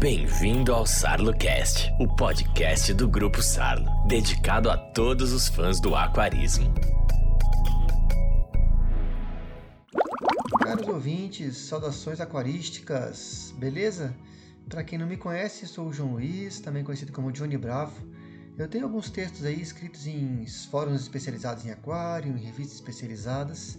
Bem-vindo ao SarloCast, o podcast do Grupo Sarlo, dedicado a todos os fãs do aquarismo. Caros ouvintes, saudações aquarísticas, beleza? Para quem não me conhece, sou o João Luiz, também conhecido como Johnny Bravo. Eu tenho alguns textos aí escritos em fóruns especializados em aquário, em revistas especializadas,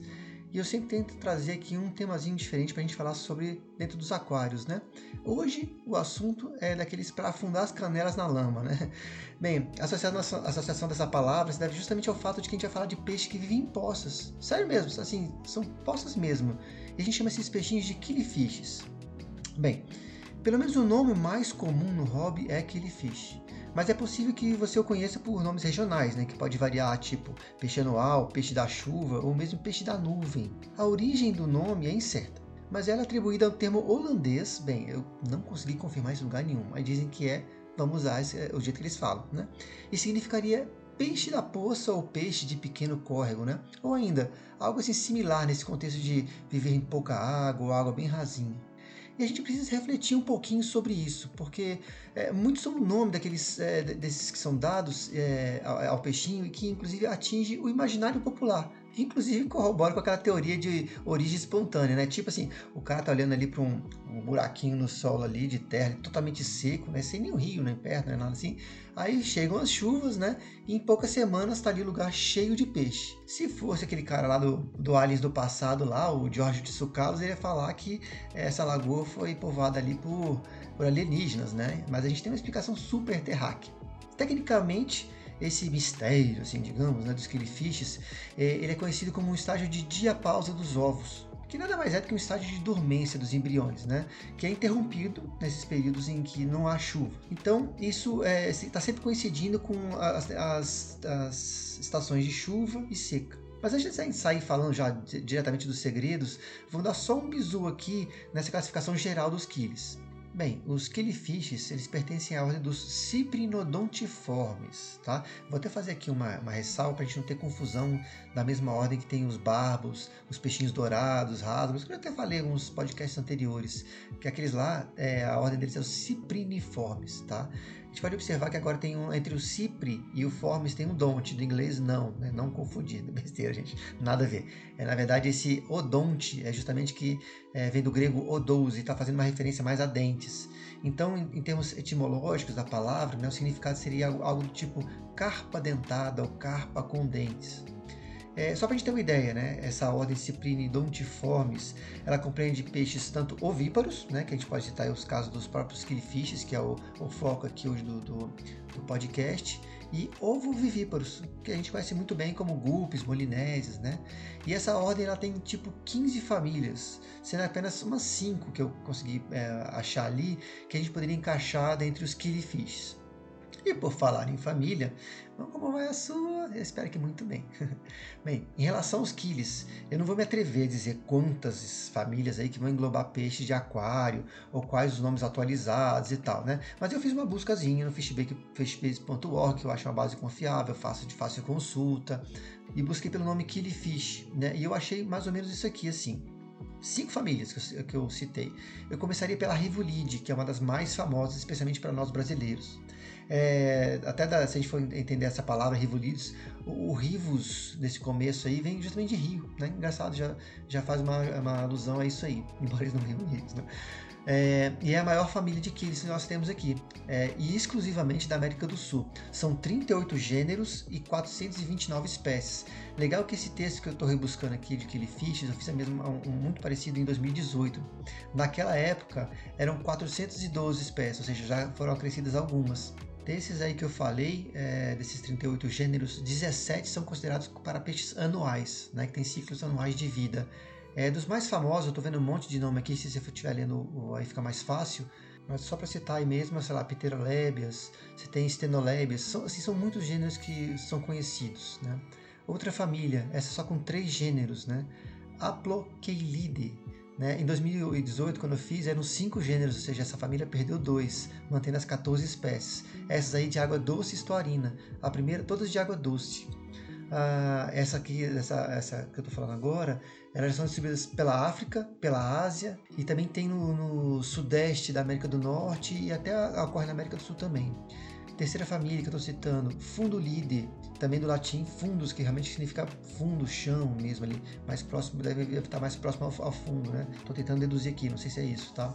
e eu sempre tento trazer aqui um temazinho diferente para a gente falar sobre dentro dos aquários, né? Hoje o assunto é daqueles para afundar as canelas na lama, né? Bem, a associação, dessa palavra se deve justamente ao fato de que a gente vai falar de peixe que vive em poças. Sério mesmo, assim, são poças mesmo. E a gente chama esses peixinhos de killifish. Bem, pelo menos o nome mais comum no hobby é killifish mas é possível que você o conheça por nomes regionais, né, que pode variar, tipo peixe anual, peixe da chuva ou mesmo peixe da nuvem. A origem do nome é incerta, mas ela é atribuída ao termo holandês. Bem, eu não consegui confirmar isso em lugar nenhum, mas dizem que é, vamos usar esse, o jeito que eles falam, né? E significaria peixe da poça ou peixe de pequeno córrego, né? Ou ainda, algo assim similar nesse contexto de viver em pouca água ou água bem rasinha. E a gente precisa refletir um pouquinho sobre isso, porque é, muitos são o nome daqueles é, desses que são dados é, ao, ao peixinho e que inclusive atinge o imaginário popular inclusive corrobora com aquela teoria de origem espontânea, né? Tipo assim, o cara tá olhando ali para um, um, buraquinho no solo ali de terra, totalmente seco, né? Sem nenhum rio, nem perto, nem nada assim. Aí chegam as chuvas, né? E em poucas semanas tá ali o lugar cheio de peixe. Se fosse aquele cara lá do, do Aliens do passado lá, o George Tsoukalos, ele ia falar que essa lagoa foi povoada ali por, por alienígenas, né? Mas a gente tem uma explicação super terráquea. Tecnicamente, esse mistério, assim, digamos, né, dos killifish, é, ele é conhecido como um estágio de diapausa dos ovos, que nada mais é do que um estágio de dormência dos embriões, né? Que é interrompido nesses períodos em que não há chuva. Então, isso está é, sempre coincidindo com as, as, as, estações de chuva e seca. Mas antes de sair falando já diretamente dos segredos, vamos dar só um bizu aqui nessa classificação geral dos quilis. Bem, os killifish, eles pertencem à ordem dos ciprinodontiformes, tá? Vou até fazer aqui uma, uma ressalva para a gente não ter confusão da mesma ordem que tem os barbos, os peixinhos dourados, rasgos, que eu até falei em alguns podcasts anteriores, que aqueles lá, é, a ordem deles é os cipriniformes, tá? A gente pode observar que agora tem um, entre o cipri e o formis tem um donte, do inglês não, né? não confundir, besteira, gente, nada a ver. É, na verdade, esse odonte é justamente que é, vem do grego odous e está fazendo uma referência mais a dentes. Então, em, em termos etimológicos da palavra, né, o significado seria algo, algo do tipo carpa dentada ou carpa com dentes. É, só para a gente ter uma ideia, né? Essa ordem Cyprinodontiformes, ela compreende peixes tanto ovíparos, né? Que a gente pode citar os casos dos próprios killfishes, que é o, o foco aqui hoje do, do, do, podcast, e ovovivíparos, que a gente conhece muito bem como gulpes, molinésias, né? E essa ordem ela tem tipo 15 famílias, sendo apenas umas 5 que eu consegui é, achar ali, que a gente poderia encaixar dentre os killfishes. E por falar em família, como vai a sua? Eu espero que muito bem. bem, em relação aos quiles, eu não vou me atrever a dizer quantas famílias aí que vão englobar peixes de aquário, ou quais os nomes atualizados e tal, né? Mas eu fiz uma buscazinha no fishbase.org, que eu acho uma base confiável, fácil de fácil consulta, e busquei pelo nome Killifish, né? E eu achei mais ou menos isso aqui, assim cinco famílias que eu, que eu, citei. Eu começaria pela Rivulide, que é uma das mais famosas, especialmente para nós brasileiros. É, até da, se a gente for entender essa palavra rivulidos, o, o, rivus nesse começo aí vem justamente de rio, né? Engraçado, já, já faz uma, uma alusão a isso aí, embora eles não rivulidos, né? É, e é a maior família de quilis que nós temos aqui, é, e exclusivamente da América do Sul. São 38 gêneros e 429 espécies. Legal que esse texto que eu estou rebuscando aqui de Killifish, eu fiz a mesma, um, um, muito parecido em 2018. Naquela época eram 412 espécies, ou seja, já foram acrescidas algumas. Desses aí que eu falei, é, desses 38 gêneros, 17 são considerados para peixes anuais, né, que têm ciclos anuais de vida. É, dos mais famosos, eu estou vendo um monte de nome aqui, se você estiver lendo aí fica mais fácil, mas só para citar aí mesmo, sei lá, Pterolébias, você tem Stenolébias, são, assim, são muitos gêneros que são conhecidos. Né? Outra família, essa só com três gêneros, né? Aplocheilidae, né? Em 2018, quando eu fiz, eram cinco gêneros, ou seja, essa família perdeu dois, mantendo as 14 espécies. Essas aí de água doce e estuarina. A primeira, todas de água doce. ah, essa aqui, essa, essa que eu estou falando agora, elas são distribuídas pela África, pela Ásia e também tem no, no sudeste da América do Norte e até ocorre na América do Sul também. Terceira família que eu estou citando, Fundulide, também do latim fundus, que realmente significa fundo, chão mesmo ali, mais próximo, deve estar mais próximo ao, ao fundo, né? Estou tentando deduzir aqui, não sei se é isso, tá?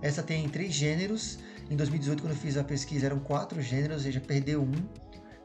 Essa tem três gêneros. Em 2018, quando eu fiz a pesquisa, eram quatro gêneros, ou seja, perdeu um.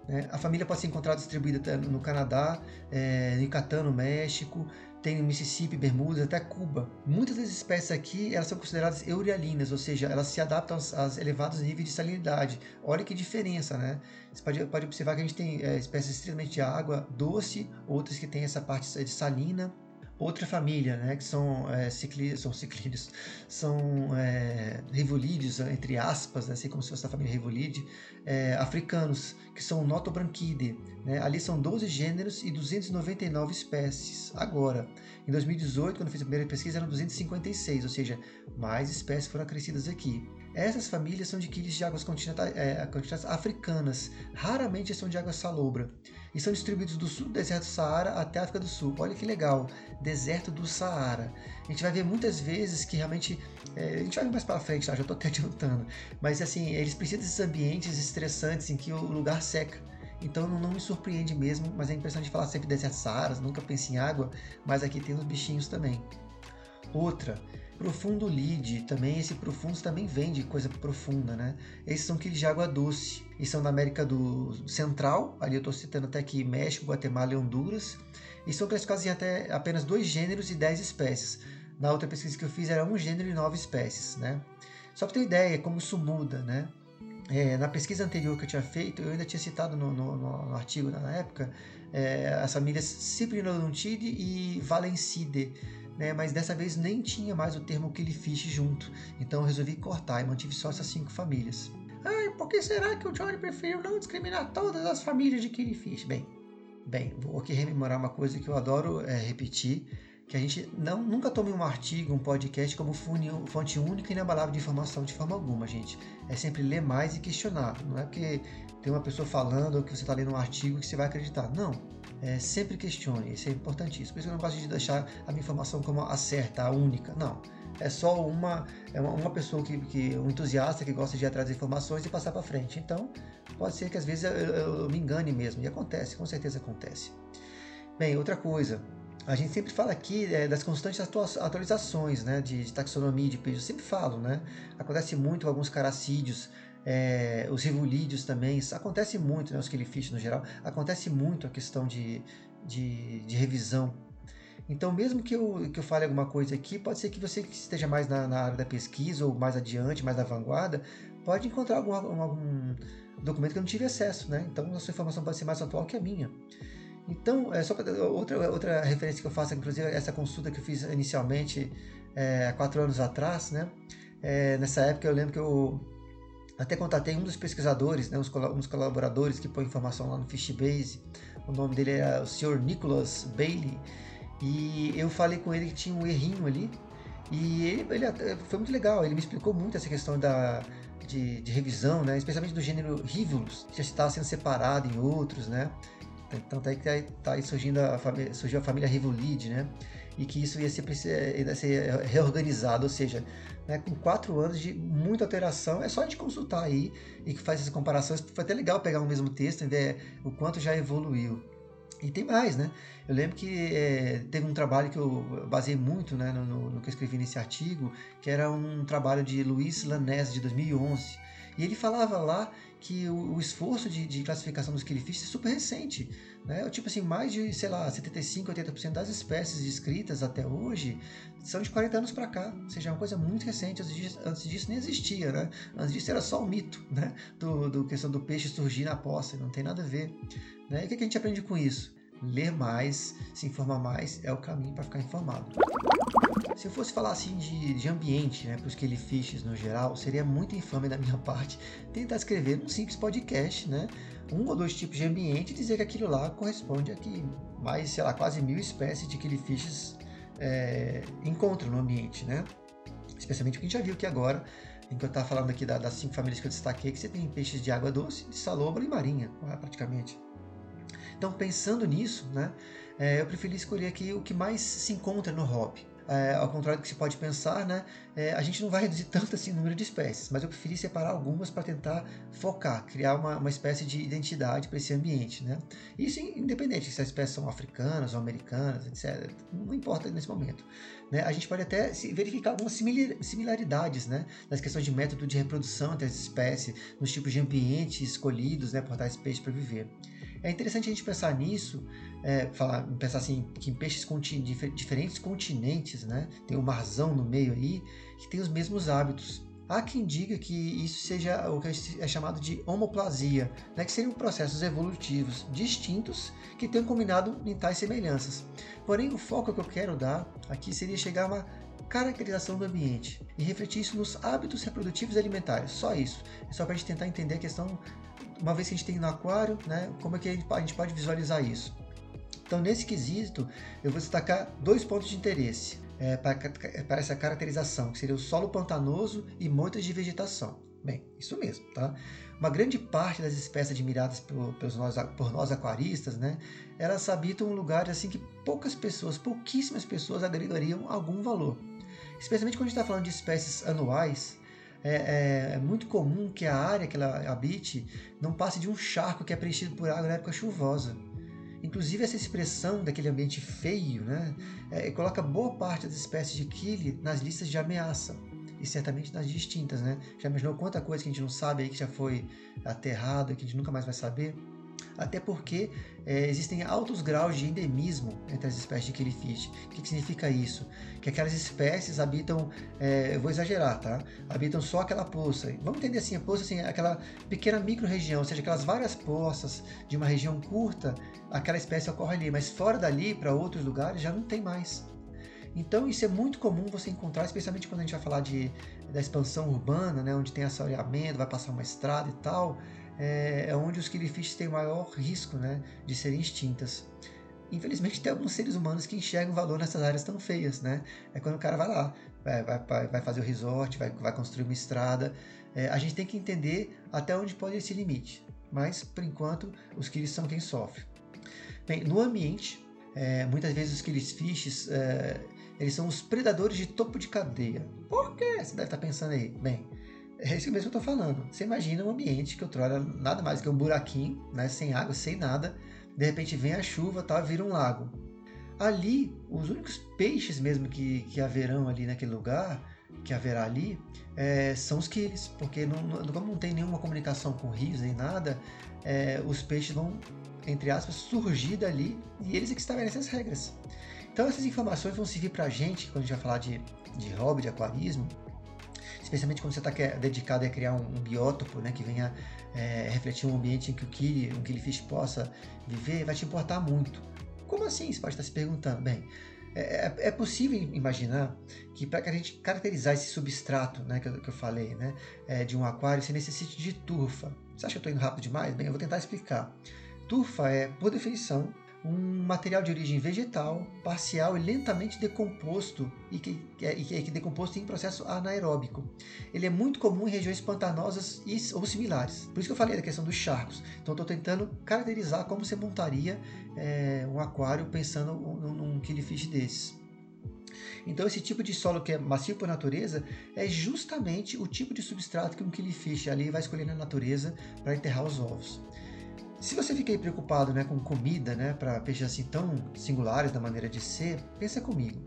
Né? A família pode ser encontrada distribuída no Canadá, é, no Yucatán, no México, tem Mississippi, Bermudas, até Cuba. Muitas das espécies aqui elas são consideradas eurialinas, ou seja, elas se adaptam aos, aos elevados níveis de salinidade. Olha que diferença, né? Você pode, pode observar que a gente tem é, espécies extremamente de água doce, outras que têm essa parte de salina outra família, né, que são é, são ciclídeos, são é, rivolídeos, entre aspas, né, assim como se fosse a família rivolide, é, africanos, que são Notobranchidae. Né, ali são 12 gêneros e 299 espécies. Agora, em 2018, quando eu fiz a primeira pesquisa, eram 256, ou seja, mais espécies foram acrescidas aqui. Essas famílias são de quiles de águas continentais, é, continentais africanas, raramente são de água salobra, e são distribuídos do sul do deserto do Saara até a África do Sul. Olha que legal, deserto do Saara. A gente vai ver muitas vezes que realmente, é, a gente vai ver mais para frente, tá? já estou até adiantando, mas assim, eles precisam desses ambientes estressantes em que o lugar seca. Então não me surpreende mesmo, mas é impressão de falar sempre deserto Saara, nunca pense em água, mas aqui tem os bichinhos também. Outra, Profundo Lide, também esse profundo também vem de coisa profunda, né? Esses são aqueles de água doce e são da América do Central, ali eu estou citando até aqui México, Guatemala e Honduras, e são classificados em até apenas dois gêneros e dez espécies. Na outra pesquisa que eu fiz era um gênero e nove espécies, né? Só para ter ideia como isso muda, né? É, na pesquisa anterior que eu tinha feito, eu ainda tinha citado no, no, no artigo na época é, as famílias Cyprinodontide e Valencide, né, mas dessa vez nem tinha mais o termo Killifish junto, então resolvi cortar e mantive só essas cinco famílias. Ai, por que será que o Johnny preferiu não discriminar todas as famílias de Killifish? Bem, bem, vou aqui rememorar uma coisa que eu adoro é, repetir, que a gente não, nunca tome um artigo, um podcast como fonte única e inabalável de informação de forma alguma, gente. É sempre ler mais e questionar. Não é porque tem uma pessoa falando ou que você está lendo um artigo que você vai acreditar. Não é, sempre questione, isso é importantíssimo. Por isso que eu não gosto de deixar a minha informação como a certa, a única. Não. É só uma, é uma, uma pessoa que, que, um entusiasta que gosta de ir atrás das informações e passar para frente. Então, pode ser que às vezes eu, eu, eu, me engane mesmo. E acontece, com certeza acontece. Bem, outra coisa. A gente sempre fala aqui é, das constantes atualizações né, de, de taxonomia de peixe. Eu sempre falo, né? Acontece muito alguns caracídeos é, os rivulídeos também, acontece muito, né, os killifish no geral, acontece muito a questão de, de, de, revisão. Então, mesmo que eu, que eu fale alguma coisa aqui, pode ser que você que esteja mais na, na, área da pesquisa ou mais adiante, mais na vanguarda, pode encontrar algum, algum documento que eu não tive acesso, né? Então, a sua informação pode ser mais atual que a minha. Então, é só outra, outra referência que eu faço, inclusive essa consulta que eu fiz inicialmente é, há quatro anos atrás, né? É, nessa época eu lembro que eu até contatei um dos pesquisadores, né, uns, uns colaboradores que põe informação lá no Fishbase. O nome dele é o Sr. Nicholas Bailey. E eu falei com ele que tinha um errinho ali. E ele, ele foi muito legal, ele me explicou muito essa questão da, de, de revisão, né, especialmente do gênero Rivulus, que já estava sendo separado em outros, né? Então tá aí que tá aí surgindo a família, surgiu a família Rivulide, né? E que isso ia ser, ia ser reorganizado, ou seja, né, com quatro anos de muita alteração, é só a gente consultar aí e que faz essas comparações. Foi até legal pegar o mesmo texto e ver o quanto já evoluiu. E tem mais, né? Eu lembro que é, teve um trabalho que eu baseei muito né, no, no, que eu escrevi nesse artigo, que era um trabalho de Luiz Lanés, de 2011. E ele falava lá que o, o esforço de, de, classificação dos killifish é super recente. Né? Tipo assim, mais de, sei lá, 75, 80% das espécies descritas até hoje são de 40 anos para cá. Ou seja, é uma coisa muito recente. Antes disso, antes disso nem existia, né? Antes disso era só o mito, né? Do, do questão do peixe surgir na poça, não tem nada a ver. Né? E o que a gente aprende com isso? Ler mais, se informar mais é o caminho para ficar informado. Se eu fosse falar assim de, de ambiente, né, para os killifish no geral, seria muito infame da minha parte tentar escrever um simples podcast, né, um ou dois tipos de ambiente e dizer que aquilo lá corresponde a que mais, sei lá, quase mil espécies de killifish é, encontram no ambiente, né? Especialmente o que a gente já viu aqui agora, em que eu estava falando aqui das cinco famílias que eu destaquei, que você tem peixes de água doce, de salobra e marinha, praticamente. Então, pensando nisso, né, é, eu preferi escolher aqui o que mais se encontra no hobby é, ao contrário do que se pode pensar, né, é, a gente não vai reduzir tanto assim o número de espécies, mas eu preferi separar algumas para tentar focar, criar uma, uma espécie de identidade para esse ambiente. Né? Isso independente se as espécies são africanas ou americanas, etc. Não importa nesse momento. Né? A gente pode até verificar algumas similaridades né? nas questões de método de reprodução entre as espécies, nos tipos de ambiente escolhidos né, por tais espécies para viver. É interessante a gente pensar nisso, é, falar, pensar assim, que em peixes contini diferentes continentes, né, tem o marzão no meio aí, que tem os mesmos hábitos. Há quem diga que isso seja o que é chamado de homoplasia, né, que seriam processos evolutivos distintos que tenham combinado em tais semelhanças. Porém, o foco que eu quero dar aqui seria chegar a uma caracterização do ambiente e refletir isso nos hábitos reprodutivos alimentares. Só isso. É só para a gente tentar entender a questão uma vez que a gente tem no aquário, né, como é que a gente pode visualizar isso? Então, nesse quesito, eu vou destacar dois pontos de interesse é, para, para essa caracterização, que seria o solo pantanoso e moitas de vegetação. Bem, isso mesmo, tá? Uma grande parte das espécies admiradas por, por, nós, por nós aquaristas, né, elas habitam um lugar assim que poucas pessoas, pouquíssimas pessoas agregariam algum valor. Especialmente quando a gente está falando de espécies anuais, é, é, é, muito comum que a área que ela habite não passe de um charco que é preenchido por água na época chuvosa. Inclusive essa expressão daquele ambiente feio né, é, coloca boa parte das espécies de quile nas listas de ameaça e certamente nas distintas, né? Já imaginou quanta coisa que a gente não sabe aí que já foi aterrado, que a gente nunca mais vai saber? até porque é, existem altos graus de endemismo entre as espécies de killifish. O que, que significa isso? Que aquelas espécies habitam, é, eu vou exagerar, tá? Habitam só aquela poça. Vamos entender assim, a poça assim, aquela pequena micro-região, ou seja, aquelas várias poças de uma região curta, aquela espécie ocorre ali, mas fora dali, para outros lugares, já não tem mais. Então isso é muito comum você encontrar, especialmente quando a gente vai falar de, da expansão urbana, né, onde tem assoreamento, vai passar uma estrada e tal é, é onde os killifish têm maior risco né, de serem extintas. Infelizmente, tem alguns seres humanos que enxergam valor nessas áreas tão feias. Né? É quando o cara vai lá, vai, vai, vai fazer o resort, vai, vai construir uma estrada. É, a gente tem que entender até onde pode esse limite. Mas, por enquanto, os killis são quem sofre. Bem, no ambiente, é, muitas vezes os killifish é, eles são os predadores de topo de cadeia. Por quê? Você deve estar pensando aí. Bem, é isso mesmo que eu estou falando. Você imagina um ambiente que outrora nada mais que um buraquinho, né, sem água, sem nada. De repente vem a chuva, tá, vira um lago. Ali, os únicos peixes mesmo que, que haverão ali naquele lugar, que haverá ali, é, são os quiles, porque não, não, como não tem nenhuma comunicação com rios nem nada, é, os peixes vão, entre aspas, surgir dali e eles é que estabelecem as regras. Então essas informações vão servir para a gente, quando a gente vai falar de, de hobby, de aquarismo, especialmente quando você está dedicado a criar um, um biótopo né, que venha é, refletir um ambiente em que o Kili, um Killifish possa viver, vai te importar muito. Como assim? Você pode estar se perguntando. Bem, é, é, é possível imaginar que para a gente caracterizar esse substrato né, que, eu, que eu falei, né, é, de um aquário, você necessite de turfa. Você acha que eu estou indo rápido demais? Bem, eu vou tentar explicar. Turfa é, por definição, um material de origem vegetal, parcial e lentamente decomposto e que, é, e que é decomposto em processo anaeróbico. Ele é muito comum em regiões pantanosas e, ou similares. Por isso que eu falei da questão dos charcos. Então estou tentando caracterizar como você montaria é, um aquário pensando num, num killifish desses. Então esse tipo de solo que é macio por natureza é justamente o tipo de substrato que um killifish ali vai escolher na natureza para enterrar os ovos. Se você aí preocupado né, com comida, né, para peixes assim tão singulares da maneira de ser, pensa comigo.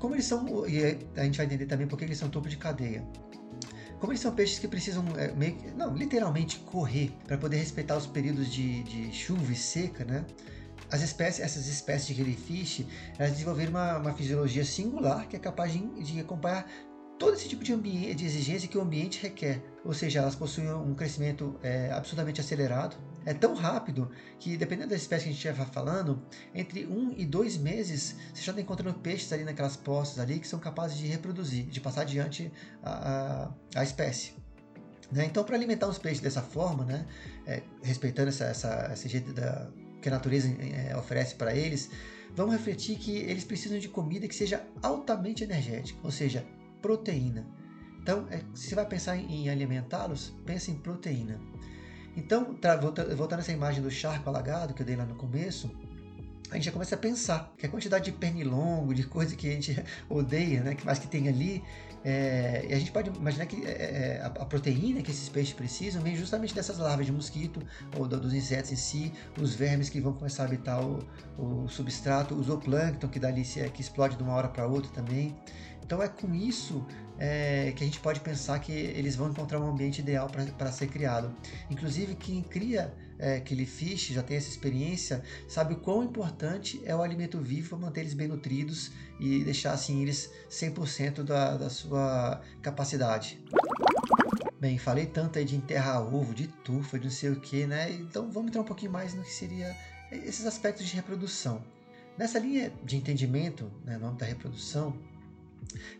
Como eles são, e a gente vai entender também porque eles são topo de cadeia. Como eles são peixes que precisam é, meio, não, literalmente correr para poder respeitar os períodos de, de chuva e seca, né? As espécies, essas espécies de jellyfish, elas desenvolveram uma, uma fisiologia singular que é capaz de, de acompanhar todo esse tipo de, ambiente, de exigência que o ambiente requer. Ou seja, elas possuem um crescimento é, absolutamente acelerado. É tão rápido que, dependendo da espécie que a gente estiver falando, entre um e dois meses você já está encontrando peixes ali naquelas poças ali que são capazes de reproduzir, de passar adiante a, a, a espécie. Né? Então, para alimentar os peixes dessa forma, né, é, respeitando essa, essa, esse jeito da, que a natureza é, oferece para eles, vamos refletir que eles precisam de comida que seja altamente energética, ou seja, proteína. Então, é, se você vai pensar em alimentá-los, pense em proteína. Então, voltando a essa imagem do charco alagado que eu dei lá no começo, a gente já começa a pensar que a quantidade de pernilongo, de coisa que a gente odeia, né, mais que tem ali, é, e a gente pode imaginar que é, é a, a, proteína que esses peixes precisam vem justamente dessas larvas de mosquito ou do, dos insetos em si, os vermes que vão começar a habitar o, o substrato, o zooplâncton que dali se, que explode de uma hora para outra também. Então é com isso é, que a gente pode pensar que eles vão encontrar um ambiente ideal para ser criado. Inclusive quem cria é, Killifish, já tem essa experiência, sabe o quão importante é o alimento vivo para manter eles bem nutridos e deixar assim eles 100% da, da sua capacidade. Bem, falei tanto aí de enterrar ovo, de tufa, de não sei o que, né? Então vamos entrar um pouquinho mais no que seria esses aspectos de reprodução. Nessa linha de entendimento, né, no âmbito da reprodução,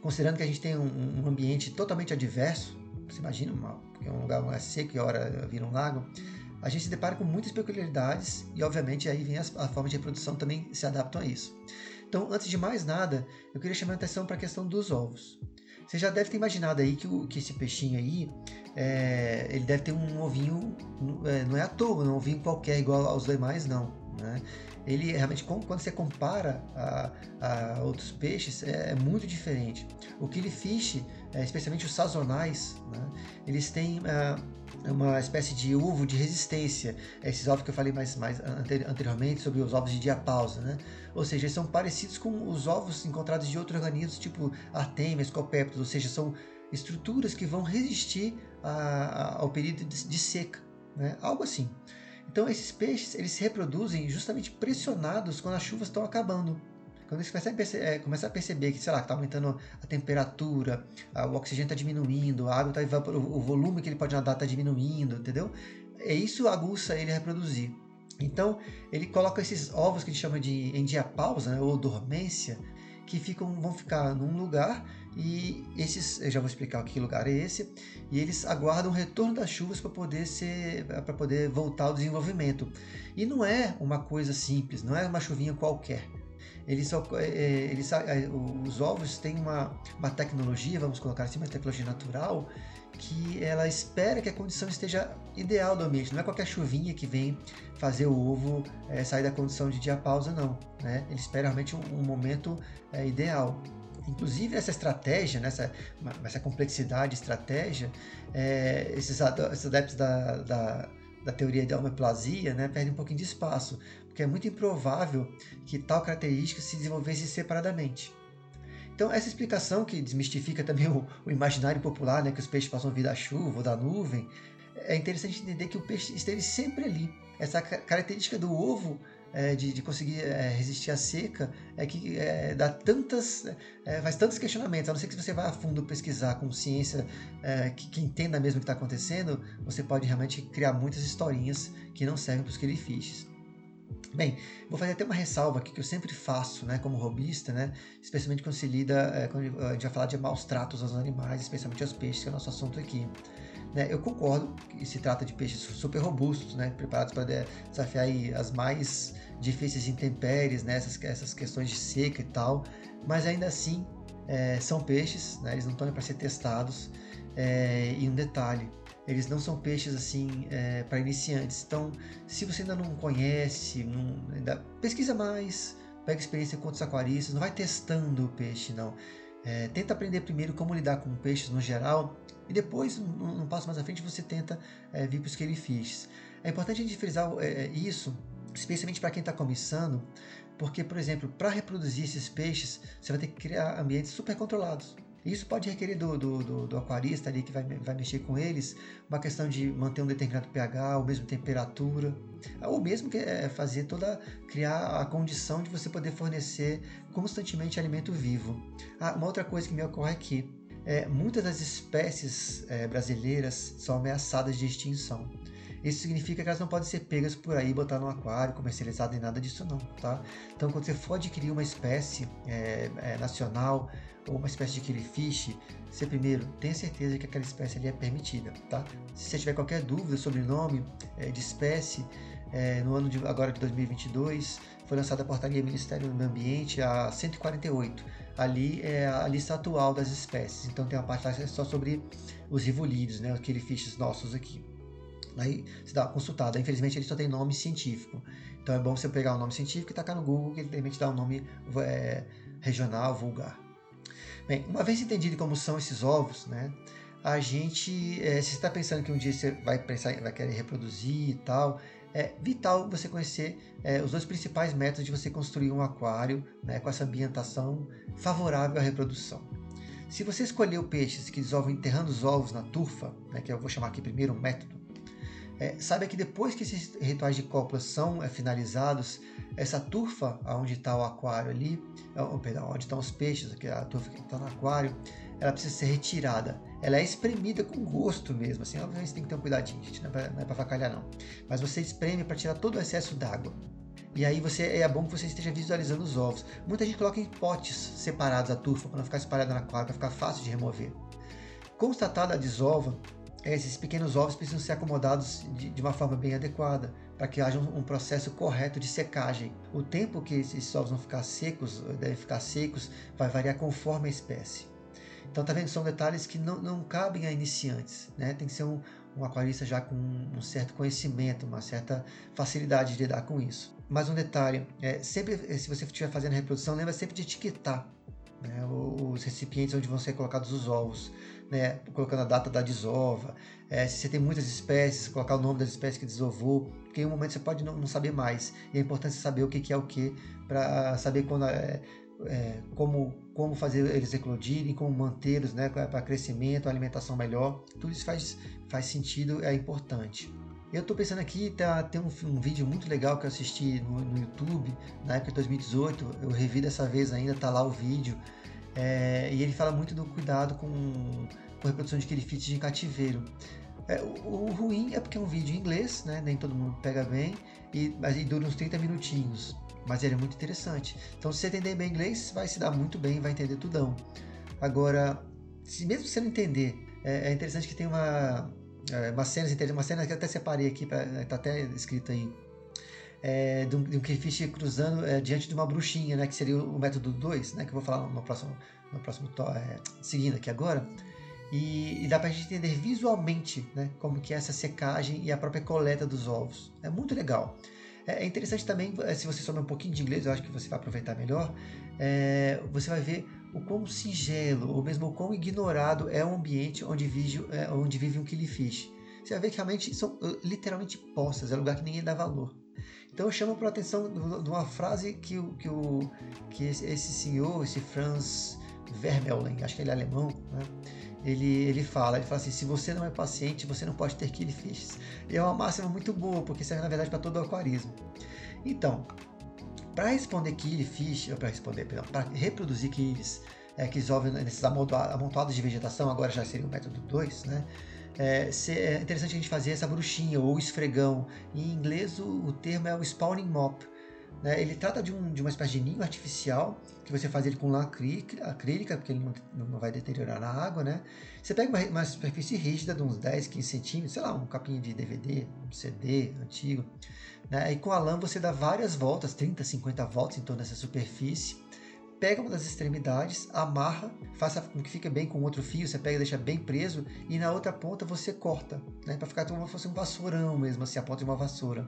considerando que a gente tem um, um ambiente totalmente adverso, você imagina uma, é um lugar mais seco e hora vira um lago, a gente se depara com muitas peculiaridades e, obviamente, aí vem as, a forma de reprodução também se adaptam a isso. Então, antes de mais nada, eu queria chamar a atenção para a questão dos ovos. Você já deve ter imaginado aí que, o, que esse peixinho aí, é, ele deve ter um ovinho, é, não é à toa, um ovinho qualquer igual aos demais, não. Né? Ele realmente, quando você compara a, a outros peixes, é, é, muito diferente. O killifish, é, especialmente os sazonais, né? eles têm é, uma espécie de ovo de resistência. Esses ovos que eu falei mais, mais anteriormente sobre os ovos de diapausa, né? Ou seja, eles são parecidos com os ovos encontrados de outros organismos, tipo artêmias, copéptidos, ou seja, são estruturas que vão resistir a, a, ao período de, de seca, né? Algo assim. Então esses peixes eles se reproduzem justamente pressionados quando as chuvas estão acabando. Quando eles começam a, perceber, é, começam a perceber que, sei lá, está aumentando a temperatura, a, o oxigênio está diminuindo, a água está o volume que ele pode nadar está diminuindo, entendeu? É isso aguça ele a reproduzir. Então, ele coloca esses ovos que a gente chama de endiapausa, né, ou dormência, que ficam, vão ficar num lugar e esses, eu já vou explicar que lugar é esse, e eles aguardam o retorno das chuvas para poder ser, para poder voltar ao desenvolvimento. E não é uma coisa simples, não é uma chuvinha qualquer. Eles, é, é, eles, é, os ovos têm uma, uma tecnologia, vamos colocar assim, uma tecnologia natural, que ela espera que a condição esteja ideal do ambiente. Não é qualquer chuvinha que vem fazer o ovo é, sair da condição de diapausa, não. Né? Ele espera realmente um, um momento é, ideal. Inclusive, essa estratégia, nessa essa complexidade de estratégia, é, esses, adeptos da, da, da, teoria da homeoplasia né, perdem um pouquinho de espaço, porque é muito improvável que tal característica se desenvolvesse separadamente. Então, essa explicação que desmistifica também o, o imaginário popular, né, que os peixes passam a vida da chuva ou da nuvem, é interessante entender que o peixe esteve sempre ali. Essa característica do ovo é, de, de, conseguir é, resistir à seca é que é, dá tantas, é, faz tantos questionamentos. A não ser que você vá a fundo pesquisar com ciência é, que, que, entenda mesmo o que está acontecendo, você pode realmente criar muitas historinhas que não servem para os querifixes. Bem, vou fazer até uma ressalva aqui que eu sempre faço, né, como robista, né, especialmente quando se lida, é, quando a gente vai falar de maus tratos aos animais, especialmente aos peixes, que é o nosso assunto aqui. Né, eu concordo que se trata de peixes super robustos, né, preparados para desafiar as mais difíceis intempéries, né, essas, essas questões de seca e tal, mas ainda assim é, são peixes, né, eles não estão para ser testados. É, e um detalhe, eles não são peixes assim é, para iniciantes. Então, se você ainda não conhece, não, ainda pesquisa mais, pega experiência com outros aquaristas, não vai testando o peixe, não. É, tenta aprender primeiro como lidar com peixes no geral e depois, num, num passo mais à frente, você tenta é, vir para os quelifishes. É importante a gente frisar é, é, isso, especialmente para quem está começando, porque, por exemplo, para reproduzir esses peixes, você vai ter que criar ambientes super controlados. Isso pode requerer do, do, do, do, aquarista ali que vai, vai mexer com eles uma questão de manter um determinado pH, ou mesmo temperatura, ou mesmo que é fazer toda criar a condição de você poder fornecer constantemente alimento vivo. Ah, uma outra coisa que me ocorre aqui é muitas das espécies é, brasileiras são ameaçadas de extinção. Isso significa que elas não podem ser pegas por aí, botar no aquário, comercializado nem nada disso não, tá? Então, quando você for adquirir uma espécie é, é, nacional ou uma espécie de killifish, você primeiro tenha certeza que aquela espécie ali é permitida, tá? Se você tiver qualquer dúvida sobre o nome é, de espécie, é, no ano de, agora de 2022 foi lançada a portaria Ministério do Ambiente a 148. Ali é a lista atual das espécies. Então tem uma parte lá só sobre os rivolídeos, né, aqueles fishes nossos aqui. Aí você dá uma consultada. Infelizmente ele só tem nome científico. Então é bom você pegar o nome científico e tacar no Google, que ele realmente dá um nome é, regional, vulgar. Bem, uma vez entendido como são esses ovos, né? A gente, é, se você está pensando que um dia você vai pensar, vai querer reproduzir e tal, é vital você conhecer é, os dois principais métodos de você construir um aquário né, com essa ambientação favorável à reprodução. Se você escolheu peixes que desenvolvem enterrando os ovos na turfa, né, que eu vou chamar aqui primeiro um método, é, saiba que depois que esses rituais de cópula são é, finalizados, essa turfa onde está o aquário ali, oh, perdão, onde estão os peixes, a turfa que está no aquário, ela precisa ser retirada. Ela é espremida com gosto mesmo, assim, obviamente você tem que ter um cuidadinho, gente, não é para é facalhar não. Mas você espreme para tirar todo o excesso d'água. E aí você é bom que você esteja visualizando os ovos. Muita gente coloca em potes separados a turfa para não ficar espalhada na aquário, para ficar fácil de remover. Constatada a desova, esses pequenos ovos precisam ser acomodados de, de uma forma bem adequada, para que haja um, um, processo correto de secagem. O tempo que esses ovos vão ficar secos, devem ficar secos, vai variar conforme a espécie. Então, tá vendo? São detalhes que não, não cabem a iniciantes, né? Tem que ser um, um aquarista já com um certo conhecimento, uma certa facilidade de lidar com isso. Mais um detalhe, é, sempre se você estiver fazendo a reprodução, lembra sempre de etiquetar né, os recipientes onde vão ser colocados os ovos, né, colocando a data da desova, é, se você tem muitas espécies, colocar o nome das espécies que desovou, porque em um momento você pode não, não saber mais, e é importante saber o que, que é o que, para saber quando é, é, como, como fazer eles eclodirem, como mantê-los né, para crescimento, alimentação melhor, tudo isso faz, faz sentido, é importante. Eu estou pensando aqui, tá, tem um, um, vídeo muito legal que eu assisti no, no, YouTube, na época de 2018, eu revi dessa vez ainda, tá lá o vídeo, é, e ele fala muito do cuidado com, com reprodução de quilifites de cativeiro. É, o, o, ruim é porque é um vídeo em inglês, né, nem todo mundo pega bem, e, mas ele dura uns 30 minutinhos, mas ele é muito interessante. Então se você entender bem inglês, vai se dar muito bem, vai entender tudão. Agora, se mesmo você não entender, é, é interessante que tem uma é, uma cena, uma cena que até separei aqui, pra, tá até escrito aí, é, de, um, de um cruzando é, diante de uma bruxinha, né, que seria o, método 2, né, que eu vou falar no próximo, no próximo é, seguindo aqui agora. E, e, dá pra gente entender visualmente né, como que é essa secagem e a própria coleta dos ovos. É muito legal. É, é interessante também, é, se você souber um pouquinho de inglês, eu acho que você vai aproveitar melhor, é, você vai ver o quão singelo, ou mesmo o quão ignorado é o ambiente onde vive, é, onde vive um killifish. Você vai ver que realmente são uh, literalmente postas, é lugar que ninguém dá valor. Então eu chamo a atenção de uma frase que, o, que, o, que esse, senhor, esse Franz Vermeulen, acho que ele é alemão, né? ele, ele fala, ele fala assim, se você não é paciente, você não pode ter killfishes. E é uma máxima muito boa, porque serve na verdade para todo o aquarismo. Então, para responder killifish, para responder, para reproduzir kills é, que resolvem nesses amontoados de vegetação, agora já seria o método 2, né? É, é, interessante a gente fazer essa bruxinha ou esfregão. Em inglês o, o termo é o spawning mop. Né? Ele trata de, um, de, uma espécie de ninho artificial que você faz ele com lã acrílica, porque ele não, não vai deteriorar na água. Né? Você pega uma, uma, superfície rígida de uns 10, 15 centímetros, sei lá, um capinho de DVD, um CD antigo. Né? E com a lã você dá várias voltas, 30, 50 voltas em torno dessa superfície pega uma das extremidades, amarra, faça com que fique bem com outro fio, você pega e deixa bem preso, e na outra ponta você corta, né, para ficar como se fosse um vassourão mesmo, assim, a ponta de uma vassoura.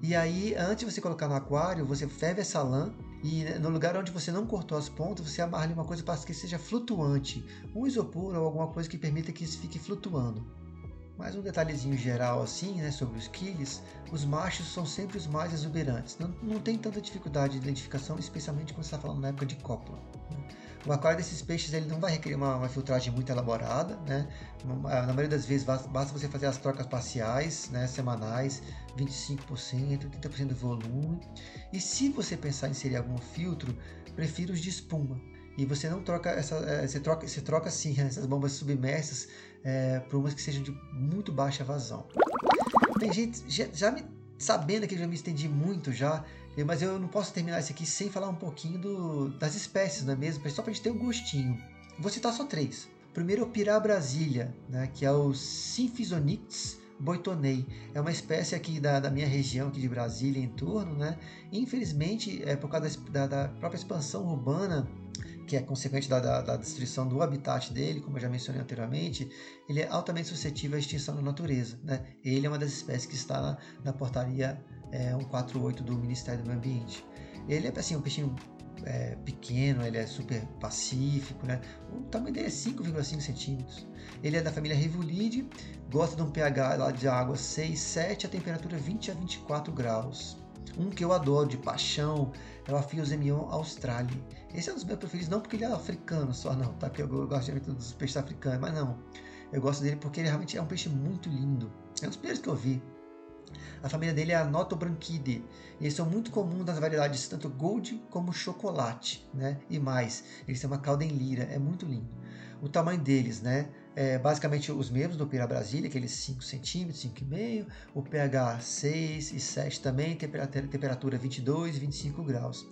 E aí, antes de você colocar no aquário, você ferve essa lã e no lugar onde você não cortou as pontas, você amarra uma coisa para que seja flutuante, um isopor ou alguma coisa que permita que isso fique flutuando. Mais um detalhezinho geral assim, né, sobre os quilles, os machos são sempre os mais exuberantes. Não, não tem tanta dificuldade de identificação, especialmente quando você está falando na época de cópula. Né? O aquário desses peixes ele não vai requerer uma, uma, filtragem muito elaborada, né? Na maioria das vezes basta você fazer as trocas parciais, né, semanais, 25%, 30% do volume. E se você pensar em inserir algum filtro, prefiro os de espuma e você não troca essa é, você troca você troca sim né, essas bombas submersas é, por umas que sejam de muito baixa vazão. Tem gente já, já, me sabendo que eu já me estendi muito já mas eu não posso terminar isso aqui sem falar um pouquinho do, das espécies não é mesmo? Só para a gente ter um gostinho. Vou citar só três. Primeiro é o pirá brasília né que é o Symphysonyx boitonei. É uma espécie aqui da, da, minha região, aqui de Brasília, em torno, né? Infelizmente, é por causa da, da, própria expansão urbana, que é consequente da, da, da, destruição do habitat dele, como eu já mencionei anteriormente, ele é altamente suscetível à extinção na natureza. Né? Ele é uma das espécies que está na, na portaria é, 148 do Ministério do Meio Ambiente. Ele é assim, um peixinho é, pequeno, ele é super pacífico, né? o tamanho dele é 5,5 centímetros. Ele é da família Rivulide, gosta de um pH de água 6, 7, a temperatura 20 a 24 graus. Um que eu adoro de paixão é o Aphios Emion australi. Esse é um dos meus preferidos, não porque ele é africano só, não, tá? Porque eu gosto muito dos peixes africanos, mas não. Eu gosto dele porque ele realmente é um peixe muito lindo. É um dos primeiros que eu vi. A família dele é a Notobranchidae. E eles são muito comuns nas variedades tanto gold como chocolate, né? E mais, eles têm uma cauda em lira, é muito lindo. O tamanho deles, né? é, basicamente os mesmos do Pira Brasília, aqueles 5 centímetros, 5,5, o pH 6 e 7 também, temperatura 22 e 25 graus.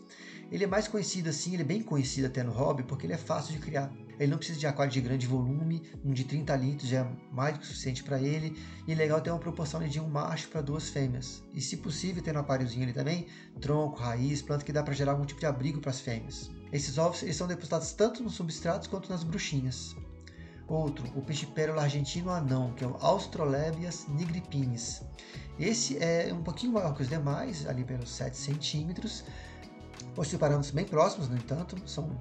Ele é mais conhecido assim, ele é bem conhecido até no hobby, porque ele é fácil de criar. Ele não precisa de aquário de grande volume, um de 30 litros já é mais do que suficiente para ele. E é legal ter uma proporção de um macho para duas fêmeas. E se possível, ter um aquáriozinho ali também, tronco, raiz, planta que dá para gerar algum tipo de abrigo para as fêmeas. Esses ovos eles são depositados tanto nos substratos quanto nas bruxinhas. Outro, o peixe pérola argentino anão, que é o Austrolebias nigripinis. Esse é um pouquinho maior que os demais, ali pelos 7 centímetros. Possui parâmetros bem próximos, no entanto, são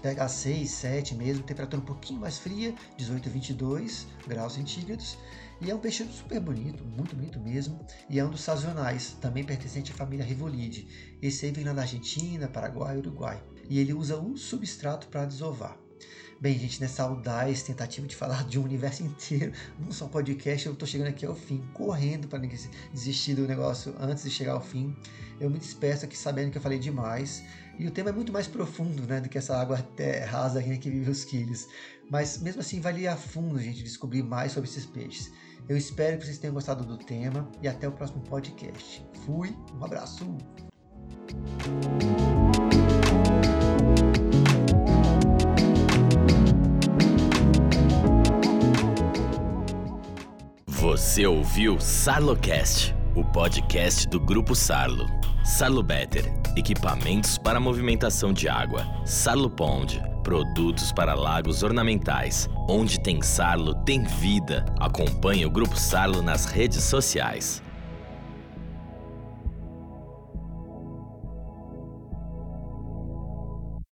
pH 6, 7 mesmo, temperatura um pouquinho mais fria, 18 a 22 graus centígrados. E é um peixe super bonito, muito bonito mesmo. E é um dos sazonais, também pertencente à família Rivolide. Esse aí vem lá da Argentina, Paraguai Uruguai. E ele usa um substrato para desovar. Bem, gente, nessa audaz tentativa de falar de um universo inteiro num só podcast, eu tô chegando aqui ao fim, correndo para desistir do negócio antes de chegar ao fim. Eu me despeço aqui sabendo que eu falei demais. E o tema é muito mais profundo né, do que essa água até rasa aqui que vive os quilhos. Mas mesmo assim, vale a fundo, gente, descobrir mais sobre esses peixes. Eu espero que vocês tenham gostado do tema e até o próximo podcast. Fui, um abraço! Você ouviu Sarlocast, o podcast do Grupo Sarlo. Sarlo Better, equipamentos para movimentação de água. Sarlo Pond, produtos para lagos ornamentais. Onde tem Sarlo, tem vida. Acompanhe o Grupo Sarlo nas redes sociais.